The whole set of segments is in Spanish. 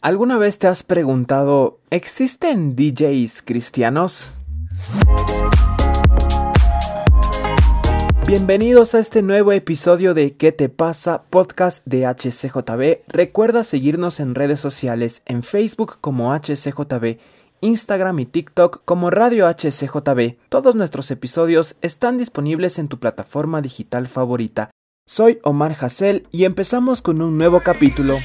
¿Alguna vez te has preguntado, ¿existen DJs cristianos? Bienvenidos a este nuevo episodio de ¿Qué te pasa? Podcast de HCJB. Recuerda seguirnos en redes sociales, en Facebook como HCJB, Instagram y TikTok como Radio HCJB. Todos nuestros episodios están disponibles en tu plataforma digital favorita. Soy Omar Hassel y empezamos con un nuevo capítulo.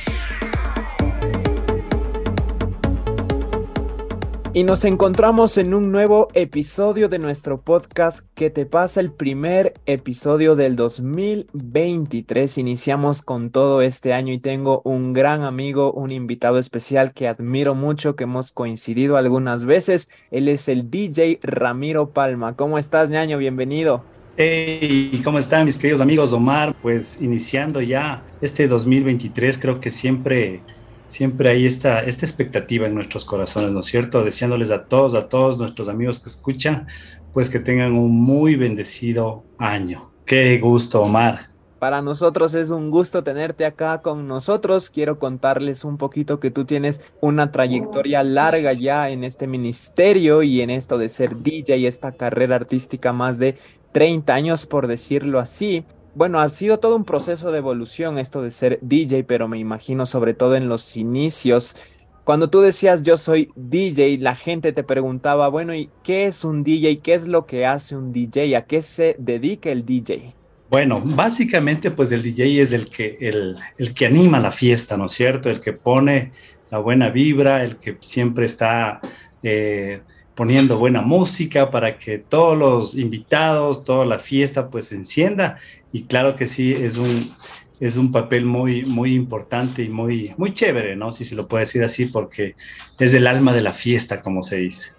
Y nos encontramos en un nuevo episodio de nuestro podcast que te pasa el primer episodio del 2023. Iniciamos con todo este año y tengo un gran amigo, un invitado especial que admiro mucho, que hemos coincidido algunas veces. Él es el DJ Ramiro Palma. ¿Cómo estás, ñaño? Bienvenido. Hey, ¿cómo están mis queridos amigos Omar? Pues iniciando ya este 2023, creo que siempre siempre hay esta, esta expectativa en nuestros corazones, ¿no es cierto? Deseándoles a todos, a todos nuestros amigos que escuchan, pues que tengan un muy bendecido año. Qué gusto, Omar. Para nosotros es un gusto tenerte acá con nosotros. Quiero contarles un poquito que tú tienes una trayectoria larga ya en este ministerio y en esto de ser DJ y esta carrera artística más de 30 años, por decirlo así bueno, ha sido todo un proceso de evolución esto de ser DJ, pero me imagino sobre todo en los inicios. Cuando tú decías yo soy DJ, la gente te preguntaba, bueno, ¿y qué es un DJ? ¿Qué es lo que hace un DJ? ¿A qué se dedica el DJ? Bueno, básicamente pues el DJ es el que, el, el que anima la fiesta, ¿no es cierto? El que pone la buena vibra, el que siempre está eh, poniendo buena música para que todos los invitados, toda la fiesta pues se encienda y claro que sí es un es un papel muy muy importante y muy muy chévere, ¿no? Si se lo puede decir así porque es el alma de la fiesta como se dice.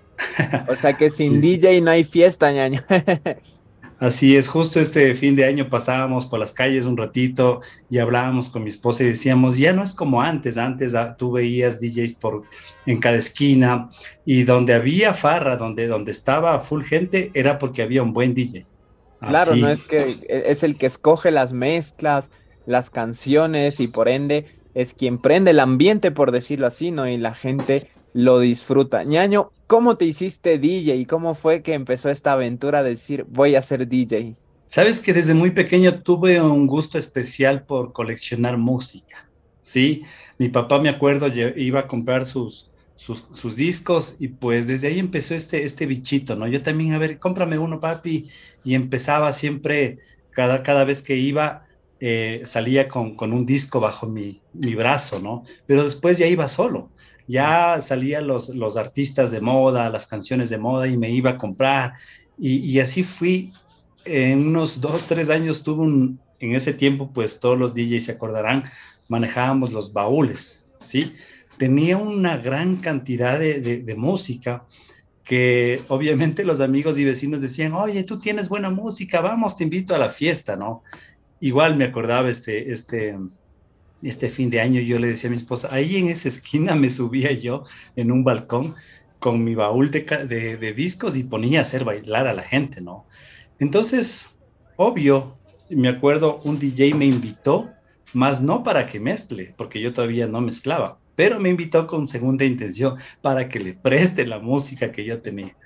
O sea que sin DJ no hay fiesta, ñaño. Así es, justo este fin de año pasábamos por las calles un ratito y hablábamos con mi esposa y decíamos, ya no es como antes, antes tú veías DJs por, en cada esquina y donde había farra, donde, donde estaba full gente, era porque había un buen DJ. Claro, no es que es el que escoge las mezclas, las canciones y por ende es quien prende el ambiente, por decirlo así, ¿no? Y la gente lo disfruta. ñaño, ¿cómo te hiciste DJ cómo fue que empezó esta aventura de decir voy a ser DJ? Sabes que desde muy pequeño tuve un gusto especial por coleccionar música, ¿sí? Mi papá, me acuerdo, iba a comprar sus, sus, discos y pues desde ahí empezó este, este bichito, ¿no? Yo también, a ver, cómprame uno, papi, y empezaba siempre, cada, cada vez que iba, eh, salía con, con, un disco bajo mi, mi brazo, ¿no? Pero después ya iba solo ya salían los, los artistas de moda, las canciones de moda y me iba a comprar. Y, así fui, en unos dos, tres años tuve un, en ese tiempo, pues todos los DJs se acordarán, manejábamos los baúles, ¿sí? Tenía una gran cantidad de, de, música que obviamente los amigos y vecinos decían, oye, tú tienes buena música, vamos, te invito a la fiesta, ¿no? Igual me acordaba este, este, este fin de año yo le decía a mi esposa, ahí en esa esquina me subía yo en un balcón con mi baúl de, discos y ponía a hacer bailar a la gente, ¿no? Entonces, obvio, me acuerdo, un DJ me invitó, más no para que mezcle, porque yo todavía no mezclaba, pero me invitó con segunda intención para que le preste la música que yo tenía.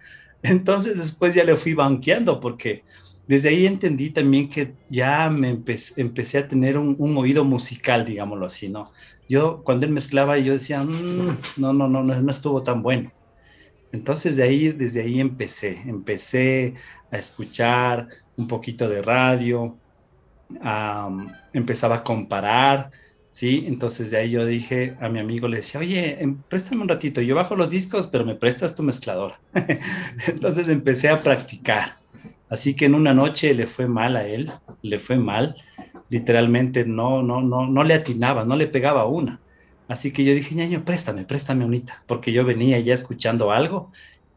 Entonces después ya le fui banqueando porque desde ahí entendí también que ya me empecé, a tener un, oído musical, digámoslo así, ¿no? Yo cuando él mezclaba yo decía, mm, no, no, no, no, estuvo tan bueno. Entonces de ahí, desde ahí empecé, empecé a escuchar un poquito de radio, empezaba a comparar, ¿sí? Entonces de ahí yo dije a mi amigo, le decía, oye, em, préstame un ratito, yo bajo los discos, pero me prestas tu mezcladora. Entonces empecé a practicar Así que en una noche le fue mal a él, le fue mal, literalmente no, no, no, no le atinaba, no le pegaba una. Así que yo dije, ñaño, préstame, préstame unita, porque yo venía ya escuchando algo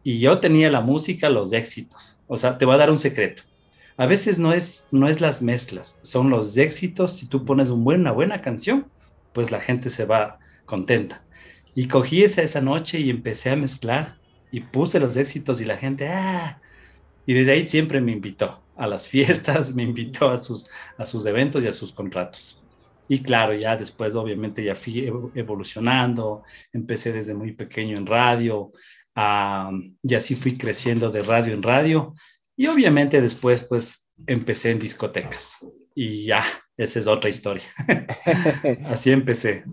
y yo tenía la música, los éxitos. O sea, te voy a dar un secreto. A veces no es, no es las mezclas, son los éxitos. Si tú pones una buena canción, pues la gente se va contenta. Y cogí esa, esa noche y empecé a mezclar y puse los éxitos y la gente, ah, y desde ahí siempre me invitó a las fiestas, me invitó a sus, a sus eventos y a sus contratos. Y claro, ya después obviamente ya fui evolucionando, empecé desde muy pequeño en radio, y así fui creciendo de radio en radio. Y obviamente después pues empecé en discotecas. Y ya, esa es otra historia. así empecé.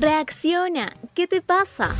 Reacciona, ¿qué te pasa?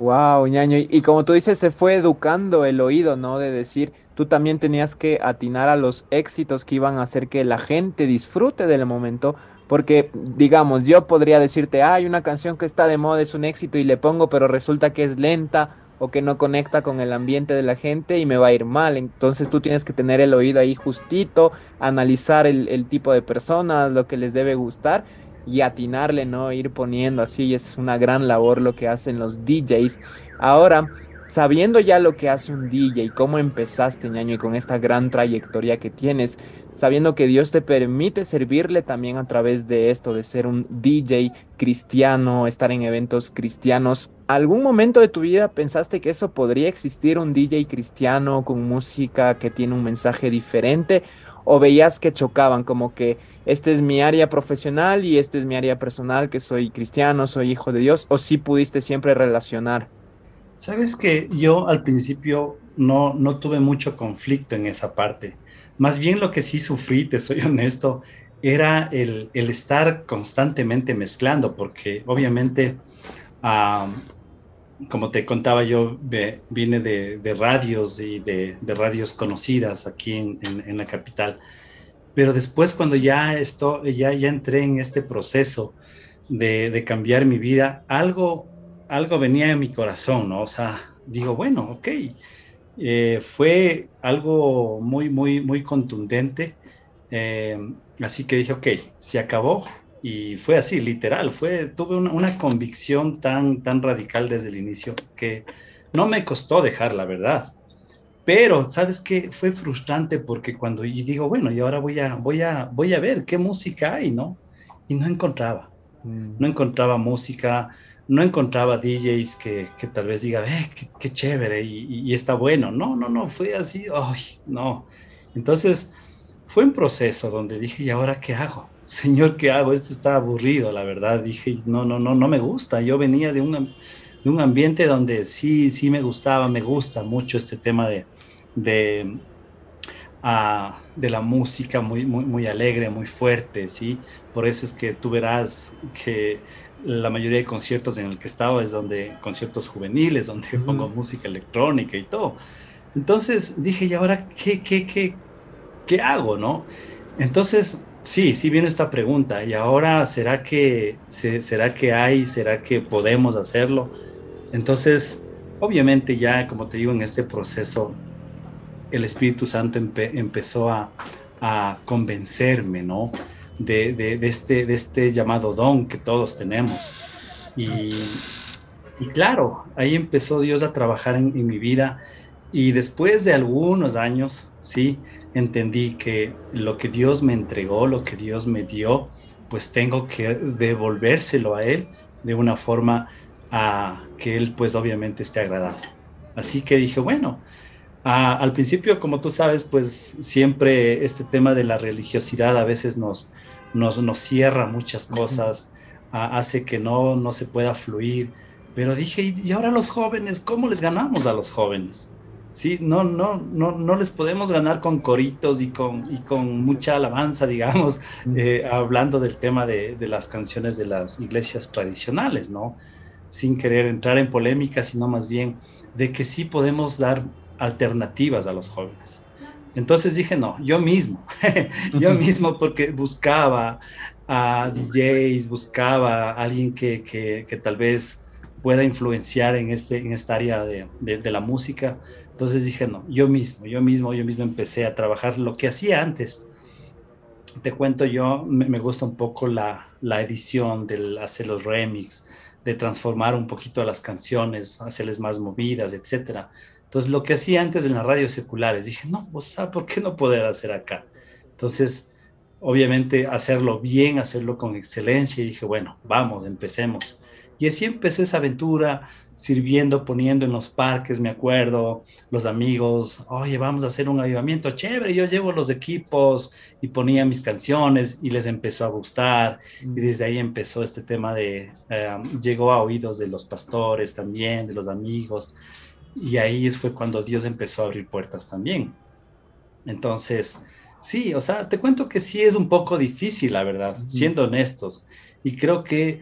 Wow, ñaño. Y, como tú dices, se fue educando el oído, ¿no? De decir, tú también tenías que atinar a los éxitos que iban a hacer que la gente disfrute del momento. Porque, digamos, yo podría decirte, hay una canción que está de moda, es un éxito y le pongo, pero resulta que es lenta o que no conecta con el ambiente de la gente y me va a ir mal. Entonces tú tienes que tener el oído ahí justito, analizar el, el tipo de personas, lo que les debe gustar y atinarle, ¿no? Ir poniendo así, es una gran labor lo que hacen los DJs. Ahora, sabiendo ya lo que hace un DJ, cómo empezaste, ñaño, y con esta gran trayectoria que tienes, sabiendo que Dios te permite servirle también a través de esto, de ser un DJ cristiano, estar en eventos cristianos, ¿algún momento de tu vida pensaste que eso podría existir un DJ cristiano con música que tiene un mensaje diferente? O veías que chocaban, como que este es mi área profesional y este es mi área personal, que soy cristiano, soy hijo de Dios, o sí pudiste siempre relacionar? Sabes que yo al principio no, no tuve mucho conflicto en esa parte. Más bien lo que sí sufrí, te soy honesto, era el, estar constantemente mezclando, porque obviamente como te contaba, yo vine de, radios y de, radios conocidas aquí en, la capital. Pero después cuando ya, esto, ya, ya entré en este proceso de, cambiar mi vida, algo, algo venía en mi corazón, ¿no? O sea, digo, bueno, ok, eh, fue algo muy, muy, muy contundente. Eh, así que dije, ok, se acabó, y fue así, literal, fue, tuve una, convicción tan, tan radical desde el inicio que no me costó dejar, la verdad. Pero, ¿sabes qué? Fue frustrante porque cuando y digo, bueno, y ahora voy a, voy a, voy a ver qué música hay, ¿no? Y no encontraba. Mm. No encontraba música, no encontraba DJs que, que tal vez diga, eh, qué, chévere y, y, está bueno. No, no, no, fue así, ay, no. Entonces, fue un proceso donde dije, ¿y ahora qué hago? Señor, ¿qué hago? Esto está aburrido, la verdad. Dije, no, no, no, no me gusta. Yo venía de un, de un ambiente donde sí, sí me gustaba, me gusta mucho este tema de, de, ah, de la música muy, muy, muy alegre, muy fuerte, ¿sí? Por eso es que tú verás que la mayoría de conciertos en el que he estado es donde conciertos juveniles, donde pongo música electrónica y todo. Entonces dije, ¿y ahora qué, qué, qué, qué hago, no? Entonces Sí, sí viene esta pregunta. ¿Y ahora será que, será que hay, será que podemos hacerlo? Entonces, obviamente ya, como te digo, en este proceso, el Espíritu Santo empezó a, convencerme, ¿no? De, este, de este llamado don que todos tenemos. Y, claro, ahí empezó Dios a trabajar en mi vida. Y después de algunos años, sí, entendí que lo que Dios me entregó, lo que Dios me dio, pues tengo que devolvérselo a Él de una forma a que Él pues obviamente esté agradable. Así que dije, bueno, al principio, como tú sabes, pues siempre este tema de la religiosidad a veces nos, nos, nos cierra muchas cosas, hace que no, no se pueda fluir. Pero dije, ¿y ahora los jóvenes? ¿Cómo les ganamos a los jóvenes? Sí, no, no, no, no les podemos ganar con coritos y con, y con mucha alabanza, digamos, eh, hablando del tema de, de, las canciones de las iglesias tradicionales, ¿no? Sin querer entrar en polémica, sino más bien de que sí podemos dar alternativas a los jóvenes. Entonces dije, no, yo mismo, yo mismo porque buscaba a DJs, buscaba a alguien que, que, que, tal vez pueda influenciar en, este, en esta área de, de, de la música entonces dije, no, yo mismo, yo mismo, yo mismo empecé a trabajar lo que hacía antes. Te cuento yo, me, gusta un poco la, la, edición, del hacer los remix, de transformar un poquito las canciones, hacerles más movidas, etc. Entonces lo que hacía antes en las radios seculares, dije, no, o ¿por qué no poder hacer acá? Entonces, obviamente, hacerlo bien, hacerlo con excelencia, y dije, bueno, vamos, empecemos. Y así empezó esa aventura, sirviendo, poniendo en los parques, me acuerdo, los amigos, oye, vamos a hacer un avivamiento chévere, yo llevo los equipos y ponía mis canciones y les empezó a gustar. Y mm. desde ahí empezó este tema de, eh, llegó a oídos de los pastores también, de los amigos. Y ahí fue cuando Dios empezó a abrir puertas también. Entonces, sí, o sea, te cuento que sí es un poco difícil, la verdad, siendo honestos. Y creo que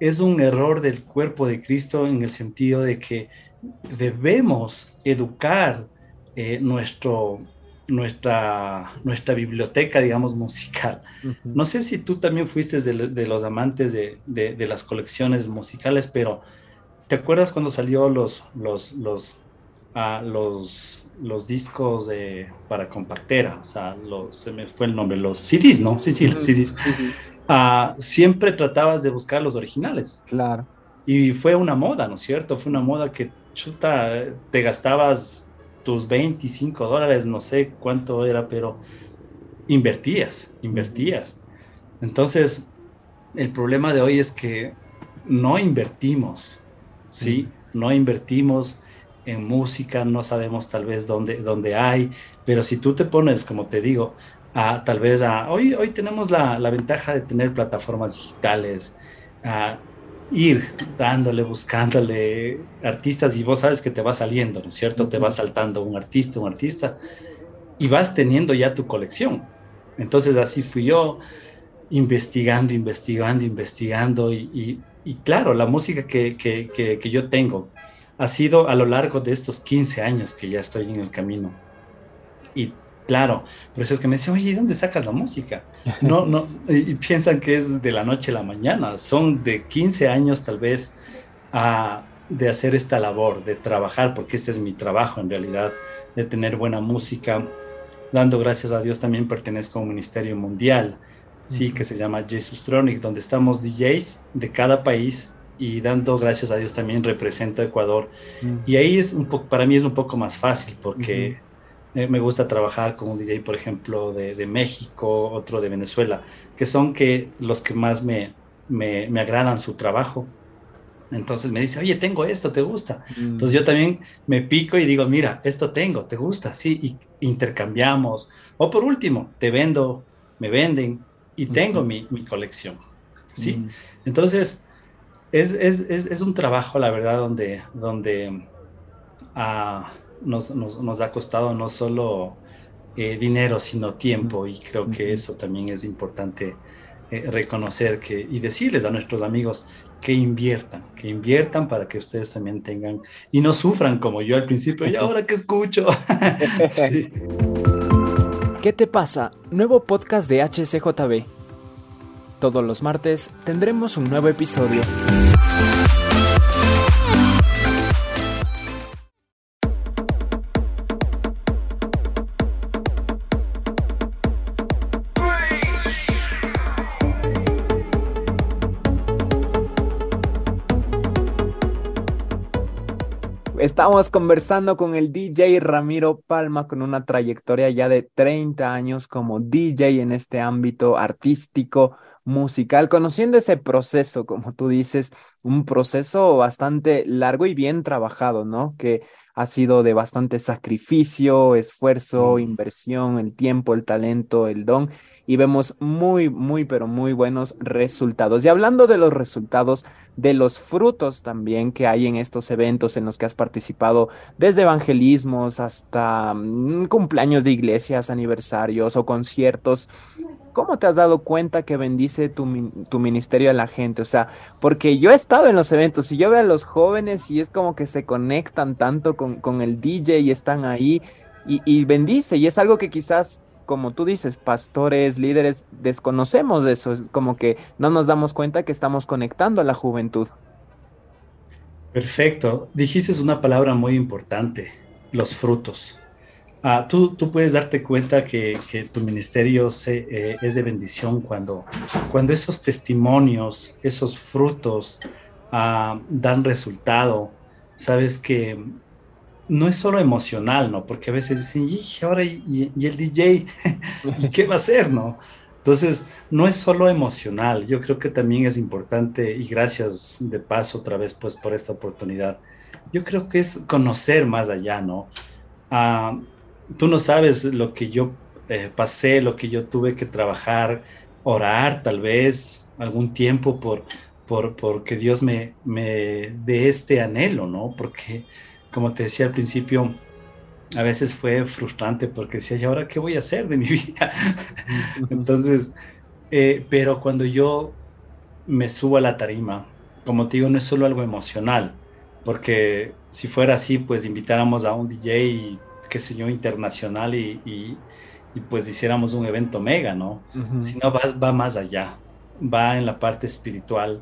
es un error del cuerpo de Cristo en el sentido de que debemos educar eh, nuestro, nuestra, nuestra biblioteca, digamos, musical. No sé si tú también fuiste de, los amantes de, de, las colecciones musicales, pero ¿te acuerdas cuando salió los, los, los, uh, los, los discos de, para compactera? O sea, los, se me fue el nombre, los CDs, ¿no? Sí, sí, los CDs. Siempre tratabas de buscar los originales. Claro. Y fue una moda, ¿no es cierto? Fue una moda que chuta, te gastabas tus 25 dólares, no sé cuánto era, pero invertías, invertías. Entonces, el problema de hoy es que no invertimos, ¿sí? No invertimos en música, no sabemos tal vez dónde, dónde hay, pero si tú te pones, como te digo, a tal vez a, hoy, hoy tenemos la, la ventaja de tener plataformas digitales, a ir dándole, buscándole artistas y vos sabes que te va saliendo, ¿no es cierto? Te va saltando un artista, un artista y vas teniendo ya tu colección. Entonces así fui yo investigando, investigando, investigando y, y, claro, la música que, que, que, que yo tengo ha sido a lo largo de estos 15 años que ya estoy en el camino. Y Claro, pero eso es que me dicen, oye, ¿dónde sacas la música? No, no, y, piensan que es de la noche a la mañana, son de 15 años tal vez de hacer esta labor, de trabajar, porque este es mi trabajo en realidad, de tener buena música. Dando gracias a Dios también pertenezco a un ministerio mundial, sí, que se llama Jesus Tronic, donde estamos DJs de cada país y dando gracias a Dios también represento a Ecuador. Mm. Y ahí es un poco, para mí es un poco más fácil porque eh, me gusta trabajar con un DJ, por ejemplo, de, México, otro de Venezuela, que son que los que más me, me, me, agradan su trabajo. Entonces me dice, oye, tengo esto, ¿te gusta? Mm. Entonces yo también me pico y digo, mira, esto tengo, ¿te gusta? Sí, y intercambiamos. O por último, te vendo, me venden y tengo mi, mi, colección. ¿sí? Mm. Entonces, es, es, es, es, un trabajo, la verdad, donde, donde ah, nos, nos, ha costado no solo eh, dinero, sino tiempo, y creo que eso también es importante eh, reconocer que, y decirles a nuestros amigos que inviertan, que inviertan para que ustedes también tengan y no sufran como yo al principio, y ahora que escucho. ¿Qué te pasa? Nuevo podcast de HCJB. Todos los martes tendremos un nuevo episodio. Estamos conversando con el DJ Ramiro Palma con una trayectoria ya de 30 años como DJ en este ámbito artístico, musical, conociendo ese proceso, como tú dices, un proceso bastante largo y bien trabajado, ¿no? Que ha sido de bastante sacrificio, esfuerzo, inversión, el tiempo, el talento, el don, y vemos muy, muy, pero muy buenos resultados. Y hablando de los resultados, de los frutos también que hay en estos eventos en los que has participado, desde evangelismos hasta mm, cumpleaños de iglesias, aniversarios o conciertos, ¿Cómo te has dado cuenta que bendice tu, ministerio a la gente? O sea, porque yo he estado en los eventos y yo veo a los jóvenes y es como que se conectan tanto con, el DJ y están ahí y, bendice. Y es algo que quizás, como tú dices, pastores, líderes, desconocemos de eso. Es como que no nos damos cuenta que estamos conectando a la juventud. Perfecto. Dijiste una palabra muy importante, los frutos. Ah, tú, tú, puedes darte cuenta que, que tu ministerio se, eh, es de bendición cuando, cuando esos testimonios, esos frutos ah, dan resultado. Sabes que no es solo emocional, ¿no? Porque a veces dicen, y ahora y, el DJ, ¿y qué va a hacer, no? Entonces, no es solo emocional, yo creo que también es importante, y gracias de paso otra vez pues por esta oportunidad, yo creo que es conocer más allá, ¿no? Ah, tú no sabes lo que yo eh, pasé, lo que yo tuve que trabajar, orar tal vez algún tiempo por, por, por que Dios me, me dé este anhelo, ¿no? Porque, como te decía al principio, a veces fue frustrante porque decía, ¿y ahora qué voy a hacer de mi vida? Entonces, eh, pero cuando yo me subo a la tarima, como te digo, no es solo algo emocional, porque si fuera así, pues invitáramos a un DJ, qué sé yo, internacional y, y, pues hiciéramos un evento mega, ¿no? Sino va, va, más allá, va en la parte espiritual.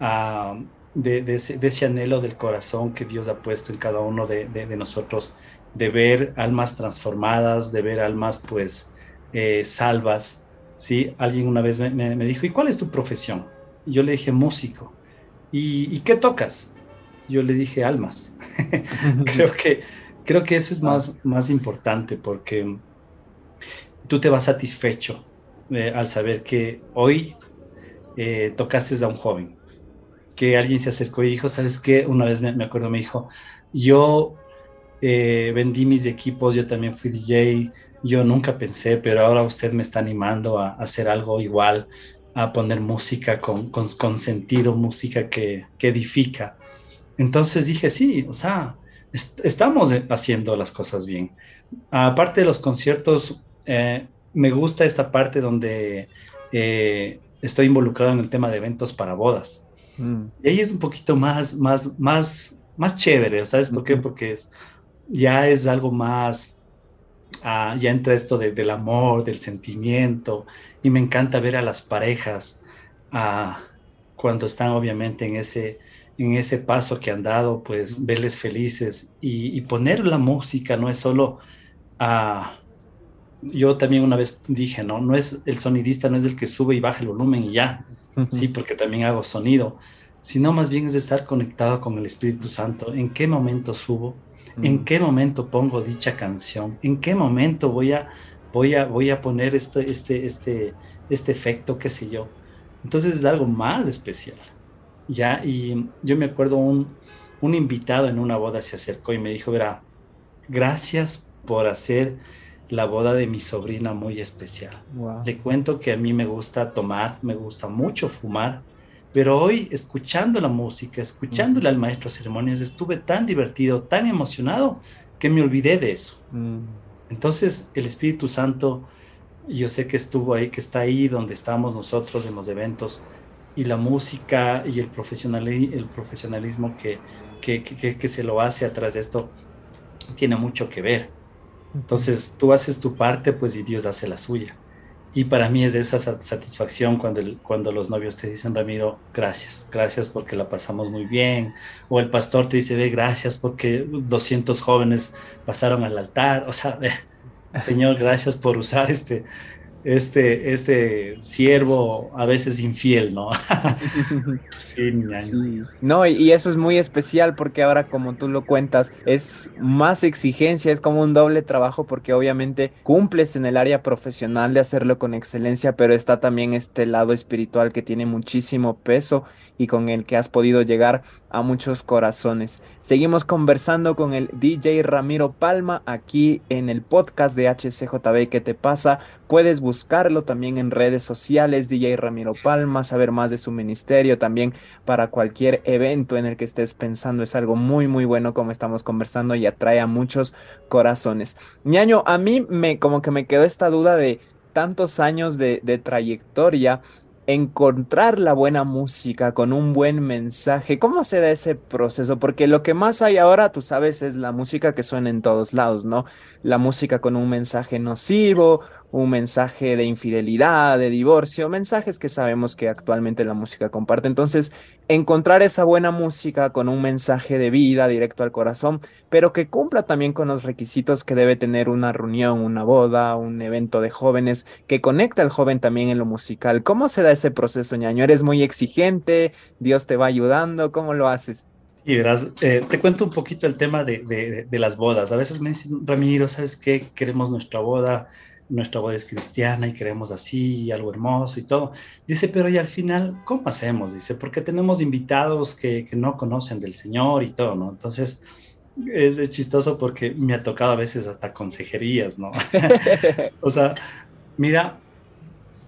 Uh, de, de, ese, de, ese, anhelo del corazón que Dios ha puesto en cada uno de, de nosotros de ver almas transformadas, de ver almas pues eh, salvas. ¿sí? Alguien una vez me, dijo, ¿y cuál es tu profesión? Yo le dije, músico. ¿Y, qué tocas? Yo le dije, almas. creo, que, creo que eso es más, más importante porque tú te vas satisfecho eh, al saber que hoy eh, tocaste a un joven, que alguien se acercó y dijo, ¿sabes qué? Una vez me, me acuerdo, me dijo, yo eh, vendí mis equipos, yo también fui DJ, yo nunca pensé, pero ahora usted me está animando a, hacer algo igual, a poner música con, con, sentido, música que, que, edifica. Entonces dije, sí, o sea, estamos haciendo las cosas bien. Aparte de los conciertos, eh, me gusta esta parte donde eh, estoy involucrado en el tema de eventos para bodas. Mm. Y ahí es un poquito más, más, más, más chévere, ¿sabes por qué? Porque es ya es algo más, ah, ya entra esto del amor, del sentimiento, y me encanta ver a las parejas ah, cuando están obviamente en ese, en ese paso que han dado, pues verles felices y, poner la música no es solo... Ah, yo también una vez dije, ¿no? No es el sonidista, no es el que sube y baja el volumen y ya, sí, porque también hago sonido, sino más bien es estar conectado con el Espíritu Santo. ¿En qué momento subo? ¿En qué momento pongo dicha canción? ¿En qué momento voy a, voy a, voy a poner este, este, este, este efecto, qué sé yo? Entonces es algo más especial. ¿Ya? Y yo me acuerdo un, un invitado en una boda se acercó y me dijo, verá, gracias por hacer la boda de mi sobrina muy especial. Le cuento que a mí me gusta tomar, me gusta mucho fumar, pero hoy, escuchando la música, escuchándole al maestro de ceremonias, estuve tan divertido, tan emocionado, que me olvidé de eso. Mm. Entonces, el Espíritu Santo, yo sé que estuvo ahí, que está ahí donde estamos nosotros en los eventos, y la música y el, el profesionalismo que, que, que, que se lo hace atrás de esto, tiene mucho que ver. Entonces, tú haces tu parte, pues, y Dios hace la suya. Y para mí es de esa satisfacción cuando, cuando los novios te dicen, Ramiro, gracias, gracias porque la pasamos muy bien. O el pastor te dice, ve, gracias porque 200 jóvenes pasaron al altar. O sea, Señor, gracias por usar este, este, este siervo a veces infiel, ¿no? sí, No, y, eso es muy especial porque ahora como tú lo cuentas, es más exigencia, es como un doble trabajo porque obviamente cumples en el área profesional de hacerlo con excelencia, pero está también este lado espiritual que tiene muchísimo peso y con el que has podido llegar a muchos corazones. Seguimos conversando con el DJ Ramiro Palma aquí en el podcast de HCJB. ¿Qué te pasa? Puedes buscarlo también en redes sociales, DJ Ramiro Palma, saber más de su ministerio también para cualquier evento en el que estés pensando. Es algo muy, muy bueno como estamos conversando y atrae a muchos corazones. ñaño, a mí me como que me quedó esta duda de tantos años de, de trayectoria encontrar la buena música con un buen mensaje. ¿Cómo se da ese proceso? Porque lo que más hay ahora, tú sabes, es la música que suena en todos lados, ¿no? La música con un mensaje nocivo un mensaje de infidelidad, de divorcio, mensajes que sabemos que actualmente la música comparte. Entonces, encontrar esa buena música con un mensaje de vida directo al corazón, pero que cumpla también con los requisitos que debe tener una reunión, una boda, un evento de jóvenes, que conecte al joven también en lo musical. ¿Cómo se da ese proceso, ñaño? ¿Eres muy exigente? ¿Dios te va ayudando? ¿Cómo lo haces? Y verás, eh, te cuento un poquito el tema de, de, de, las bodas. A veces me dicen, Ramiro, ¿sabes qué? Queremos nuestra boda nuestra voz es cristiana y queremos así, algo hermoso y todo. Dice, pero y al final, ¿cómo hacemos? Dice, porque tenemos invitados que, que no conocen del Señor y todo, ¿no? Entonces, es, es, chistoso porque me ha tocado a veces hasta consejerías, ¿no? o sea, mira,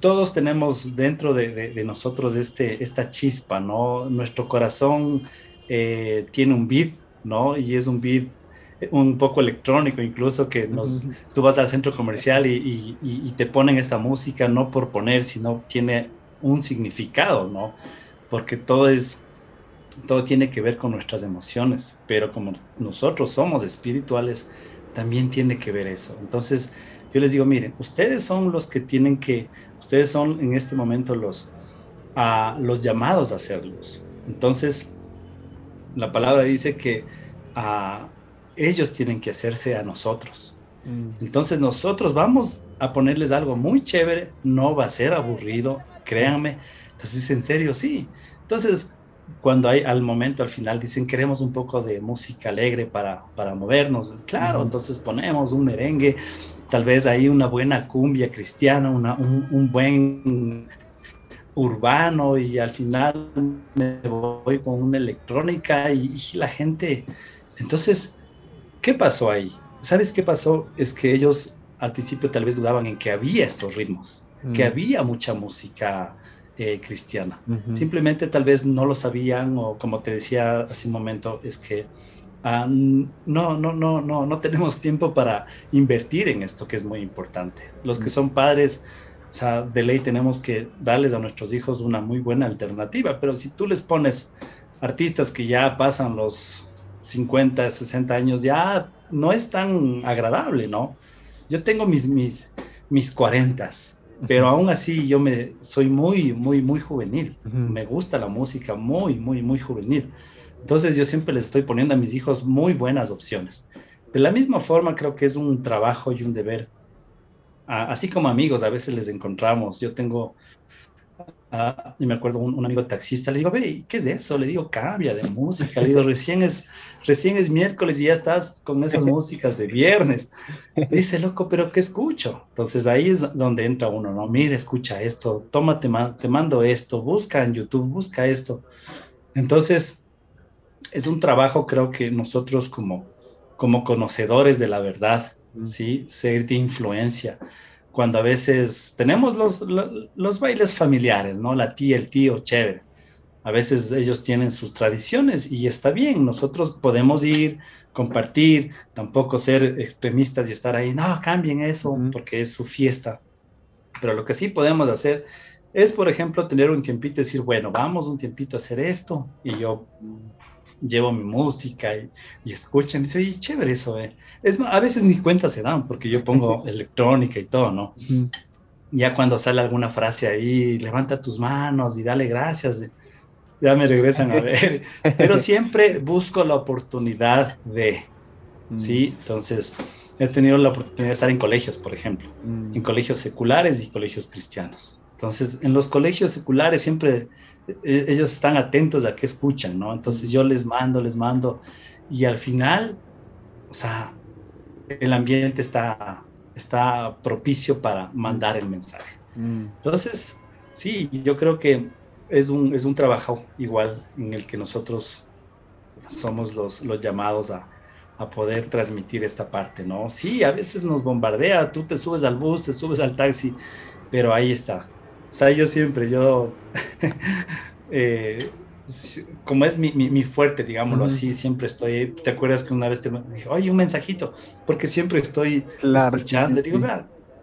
todos tenemos dentro de, de, de, nosotros este, esta chispa, ¿no? Nuestro corazón eh, tiene un beat, ¿no? Y es un beat un poco electrónico, incluso que nos, tú vas al centro comercial y, y, y, te ponen esta música no por poner, sino tiene un significado, ¿no? Porque todo es, todo tiene que ver con nuestras emociones, pero como nosotros somos espirituales, también tiene que ver eso. Entonces, yo les digo, miren, ustedes son los que tienen que, ustedes son en este momento los, uh, los llamados a hacerlos. Entonces, la palabra dice que uh, ellos tienen que hacerse a nosotros. Mm. Entonces nosotros vamos a ponerles algo muy chévere, no va a ser aburrido, créanme. Entonces, en serio, sí. Entonces, cuando hay al momento, al final, dicen queremos un poco de música alegre para, para movernos, claro, entonces ponemos un merengue, tal vez ahí una buena cumbia cristiana, una, un, un, buen urbano y al final me voy con una electrónica y, y, la gente. Entonces, ¿qué pasó ahí? ¿Sabes qué pasó? Es que ellos al principio tal vez dudaban en que había estos ritmos, mm. que había mucha música eh, cristiana. Uh -huh. Simplemente tal vez no lo sabían o como te decía hace un momento, es que Uh, no, no, no, no, no tenemos tiempo para invertir en esto que es muy importante. Los que son padres, o sea, de ley tenemos que darles a nuestros hijos una muy buena alternativa, pero si tú les pones artistas que ya pasan los 50, 60 años, ya no es tan agradable, ¿no? Yo tengo mis, mis, mis 40, pero uh -huh. aún así yo me soy muy, muy, muy juvenil. Uh -huh. Me gusta la música muy, muy, muy juvenil. Entonces yo siempre les estoy poniendo a mis hijos muy buenas opciones. De la misma forma creo que es un trabajo y un deber. Así como amigos a veces les encontramos. Yo tengo, y me acuerdo un, un, amigo taxista, le digo, ve, ¿qué es eso? Le digo, cambia de música. Le digo, recién es, recién es miércoles y ya estás con esas músicas de viernes. Dice, loco, pero ¿qué escucho? Entonces ahí es donde entra uno, ¿no? Mira, escucha esto, tómate, te mando esto, busca en YouTube, busca esto. Entonces, es un trabajo, creo que nosotros como, como conocedores de la verdad, ¿sí? Ser de influencia. Cuando a veces tenemos los, los, los, bailes familiares, ¿no? La tía, el tío, chévere. A veces ellos tienen sus tradiciones y está bien, nosotros podemos ir, compartir, tampoco ser extremistas y estar ahí, no, cambien eso, uh -huh. porque es su fiesta. Pero lo que sí podemos hacer es, por ejemplo, tener un tiempito y decir, bueno, vamos un tiempito a hacer esto y yo llevo mi música y, y escuchan, dice, oye, chévere eso, eh. Es, a veces ni cuenta se dan, porque yo pongo electrónica y todo, ¿no? Ya cuando sale alguna frase ahí, levanta tus manos y dale gracias, ya me regresan a ver. Pero siempre busco la oportunidad de, -huh. ¿sí? Entonces, he tenido la oportunidad de estar en colegios, por ejemplo, en colegios seculares y colegios cristianos. Entonces, en los colegios seculares siempre eh, ellos están atentos a qué escuchan, ¿no? Entonces yo les mando, les mando, y al final, o sea, el ambiente está, está propicio para mandar el mensaje. Mm. Entonces, sí, yo creo que es un, es un trabajo igual en el que nosotros somos los, los llamados a, a poder transmitir esta parte, ¿no? Sí, a veces nos bombardea, tú te subes al bus, te subes al taxi, pero ahí está, o sea, yo siempre, yo, eh, como es mi, mi, mi fuerte, digámoslo uh -huh. así, siempre estoy, ¿te acuerdas que una vez te dije, oye, un mensajito? Porque siempre estoy claro, escuchando, sí, sí, digo, sí.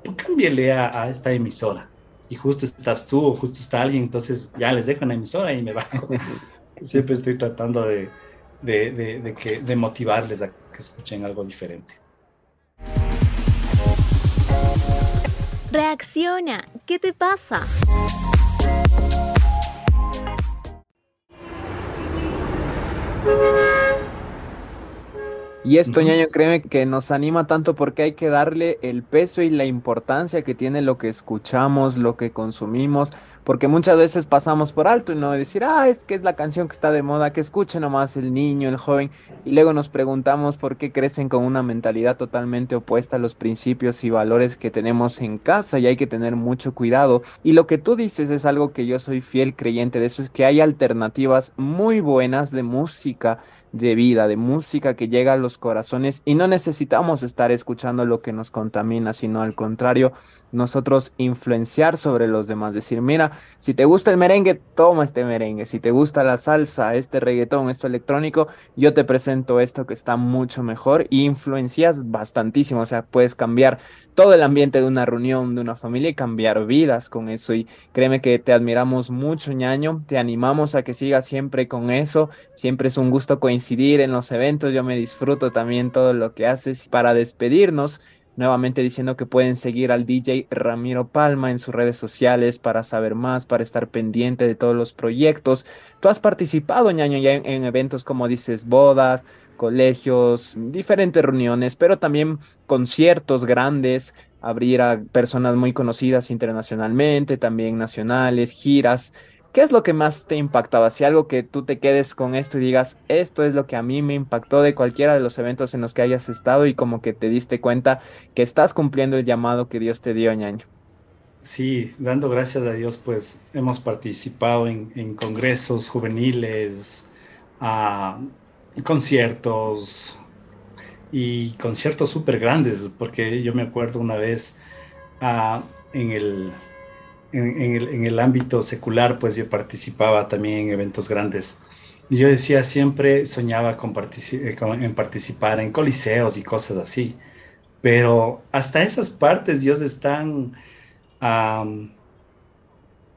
pues cámbiale a, a, esta emisora. Y justo estás tú o justo está alguien, entonces ya les dejo una emisora y me bajo. siempre estoy tratando de, de, de, de, que, de motivarles a que escuchen algo diferente. Reacciona, ¿qué te pasa? Y esto, ñaño, créeme que nos anima tanto porque hay que darle el peso y la importancia que tiene lo que escuchamos, lo que consumimos, porque muchas veces pasamos por alto y no decir, ah, es que es la canción que está de moda, que escuche nomás el niño, el joven, y luego nos preguntamos por qué crecen con una mentalidad totalmente opuesta a los principios y valores que tenemos en casa y hay que tener mucho cuidado. Y lo que tú dices es algo que yo soy fiel creyente de eso, es que hay alternativas muy buenas de música de vida, de música que llega a los corazones y no necesitamos estar escuchando lo que nos contamina, sino al contrario, nosotros influenciar sobre los demás, decir, mira, si te gusta el merengue, toma este merengue, si te gusta la salsa, este reggaetón, esto electrónico, yo te presento esto que está mucho mejor y influencias bastantísimo, o sea, puedes cambiar todo el ambiente de una reunión, de una familia y cambiar vidas con eso. Y créeme que te admiramos mucho, ñaño, te animamos a que sigas siempre con eso, siempre es un gusto coincidir en los eventos. Yo me disfruto también todo lo que haces. Para despedirnos, nuevamente diciendo que pueden seguir al DJ Ramiro Palma en sus redes sociales para saber más, para estar pendiente de todos los proyectos. Tú has participado, ñaño, ya en, en eventos como dices, bodas, colegios, diferentes reuniones, pero también conciertos grandes, abrir a personas muy conocidas internacionalmente, también nacionales, giras. ¿Qué es lo que más te impactaba? Si algo que tú te quedes con esto y digas, esto es lo que a mí me impactó de cualquiera de los eventos en los que hayas estado y como que te diste cuenta que estás cumpliendo el llamado que Dios te dio, ñaño. Sí, dando gracias a Dios, pues hemos participado en, congresos juveniles, a conciertos y conciertos súper grandes, porque yo me acuerdo una vez ah, en el en, el, ámbito secular, pues yo participaba también en eventos grandes. Y yo decía, siempre soñaba con eh, en participar en coliseos y cosas así. Pero hasta esas partes Dios es tan,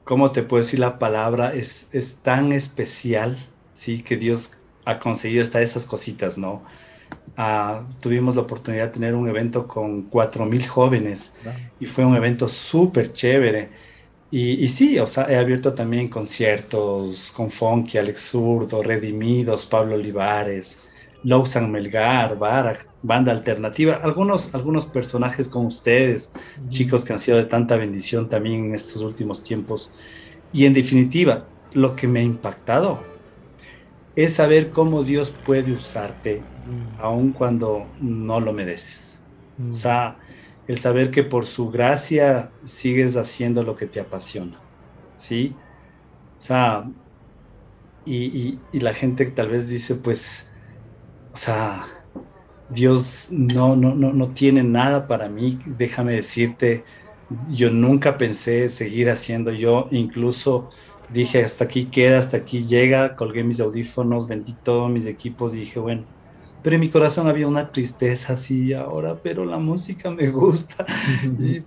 ¿cómo te puedo decir la palabra? Es, es tan especial, ¿sí? Que Dios ha conseguido hasta esas cositas, ¿no? Ah, tuvimos la oportunidad de tener un evento con 4.000 jóvenes y fue un evento súper chévere y, sí, o sea, he abierto también conciertos con Funky, Alex Zurdo, Redimidos, Pablo Olivares, Lousan Melgar, Barak, Banda Alternativa, algunos, algunos personajes con ustedes, chicos que han sido de tanta bendición también en estos últimos tiempos. Y en definitiva, lo que me ha impactado es saber cómo Dios puede usarte, aun cuando no lo mereces. O sea, el saber que por su gracia sigues haciendo lo que te apasiona, ¿sí? O sea, y, la gente tal vez dice, pues, o sea, Dios no, no, no, no tiene nada para mí, déjame decirte, yo nunca pensé seguir haciendo, yo incluso dije, hasta aquí queda, hasta aquí llega, colgué mis audífonos, vendí todos mis equipos y dije, bueno, pero en mi corazón había una tristeza así ahora, pero la música me gusta.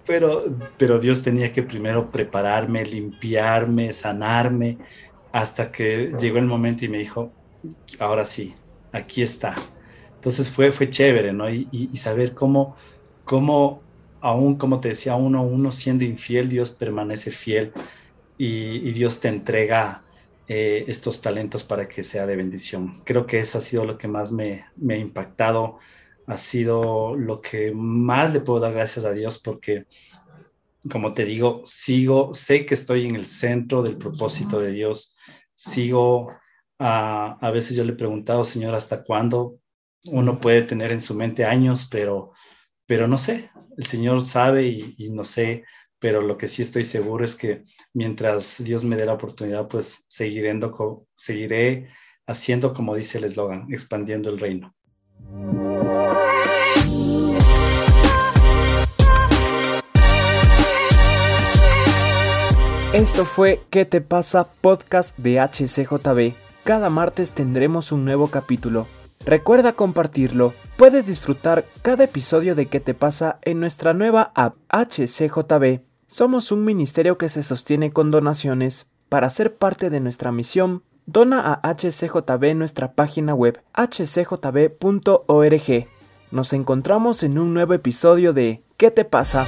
pero, pero Dios tenía que primero prepararme, limpiarme, sanarme, hasta que llegó el momento y me dijo, ahora sí, aquí está. Entonces fue, fue chévere, ¿no? Y, saber cómo, cómo, aún como te decía, uno, uno siendo infiel, Dios permanece fiel y, y Dios te entrega eh, estos talentos para que sea de bendición. Creo que eso ha sido lo que más me, ha impactado, ha sido lo que más le puedo dar gracias a Dios porque, como te digo, sigo, sé que estoy en el centro del propósito de Dios, sigo, a veces yo le he preguntado, Señor, ¿hasta cuándo? Uno puede tener en su mente años, pero, pero no sé, el Señor sabe y no sé pero lo que sí estoy seguro es que mientras Dios me dé la oportunidad, pues seguiré, seguiré haciendo como dice el eslogan, expandiendo el reino. Esto fue ¿Qué te pasa? Podcast de HCJB. Cada martes tendremos un nuevo capítulo. Recuerda compartirlo. Puedes disfrutar cada episodio de ¿Qué te pasa? en nuestra nueva app HCJB. Somos un ministerio que se sostiene con donaciones. Para ser parte de nuestra misión, dona a HCJB nuestra página web hcjb.org. Nos encontramos en un nuevo episodio de ¿Qué te pasa?